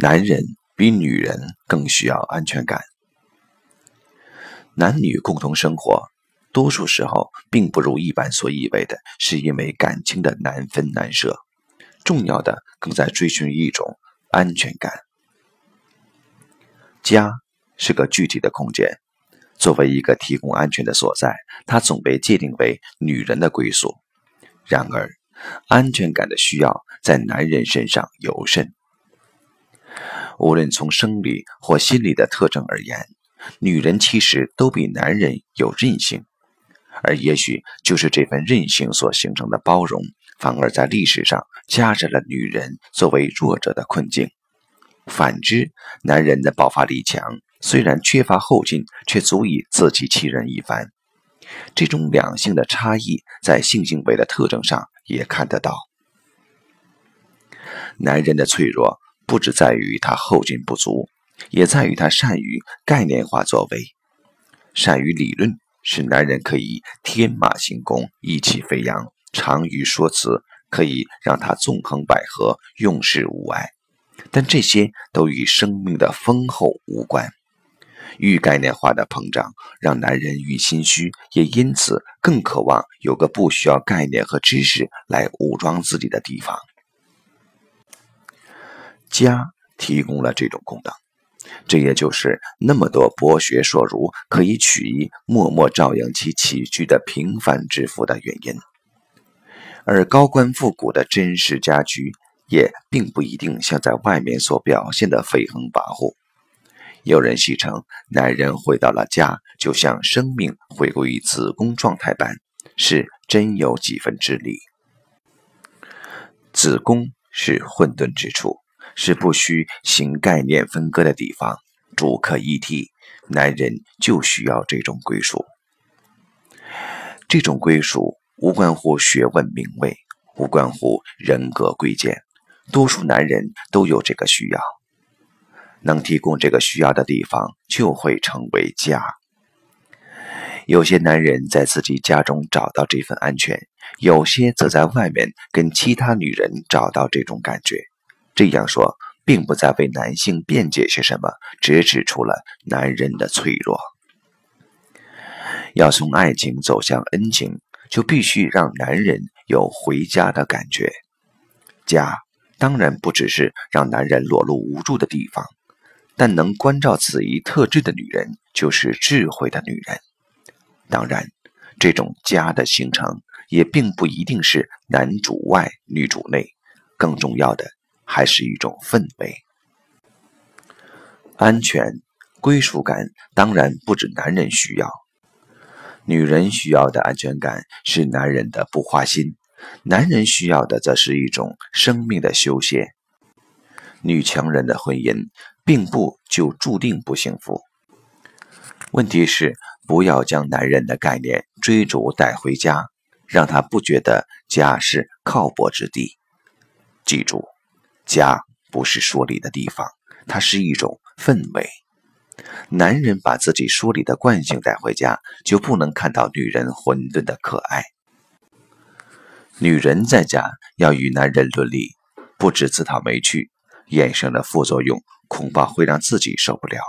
男人比女人更需要安全感。男女共同生活，多数时候并不如一般所以为的，是因为感情的难分难舍。重要的更在追寻一种安全感。家是个具体的空间，作为一个提供安全的所在，它总被界定为女人的归宿。然而，安全感的需要在男人身上尤甚。无论从生理或心理的特征而言，女人其实都比男人有韧性，而也许就是这份韧性所形成的包容，反而在历史上加深了女人作为弱者的困境。反之，男人的爆发力强，虽然缺乏后劲，却足以自欺欺人一番。这种两性的差异，在性行为的特征上也看得到。男人的脆弱，不只在于他后劲不足，也在于他善于概念化作为，善于理论，使男人可以天马行空、意气飞扬，长于说辞，可以让他纵横捭阖、用事无碍。但这些都与生命的丰厚无关。愈概念化的膨胀，让男人愈心虚，也因此更渴望有个不需要概念和知识来武装自己的地方。家提供了这种功能，这也就是那么多博学硕儒可以取一默默照应其起居的平凡之福的原因。而高官富古的真实家居。也并不一定像在外面所表现的飞横跋扈。有人戏称，男人回到了家，就像生命回归于子宫状态般，是真有几分之理。子宫是混沌之处，是不需行概念分割的地方，主客一体。男人就需要这种归属。这种归属无关乎学问名位，无关乎人格贵贱。多数男人都有这个需要，能提供这个需要的地方就会成为家。有些男人在自己家中找到这份安全，有些则在外面跟其他女人找到这种感觉。这样说，并不在为男性辩解些什么，只指出了男人的脆弱。要从爱情走向恩情，就必须让男人有回家的感觉，家。当然不只是让男人裸露无助的地方，但能关照此一特质的女人就是智慧的女人。当然，这种家的形成也并不一定是男主外女主内，更重要的还是一种氛围。安全、归属感当然不止男人需要，女人需要的安全感是男人的不花心。男人需要的则是一种生命的休歇。女强人的婚姻并不就注定不幸福。问题是，不要将男人的概念追逐带回家，让他不觉得家是靠泊之地。记住，家不是说理的地方，它是一种氛围。男人把自己说理的惯性带回家，就不能看到女人混沌的可爱。女人在家要与男人论理，不止自讨没趣，衍生的副作用恐怕会让自己受不了。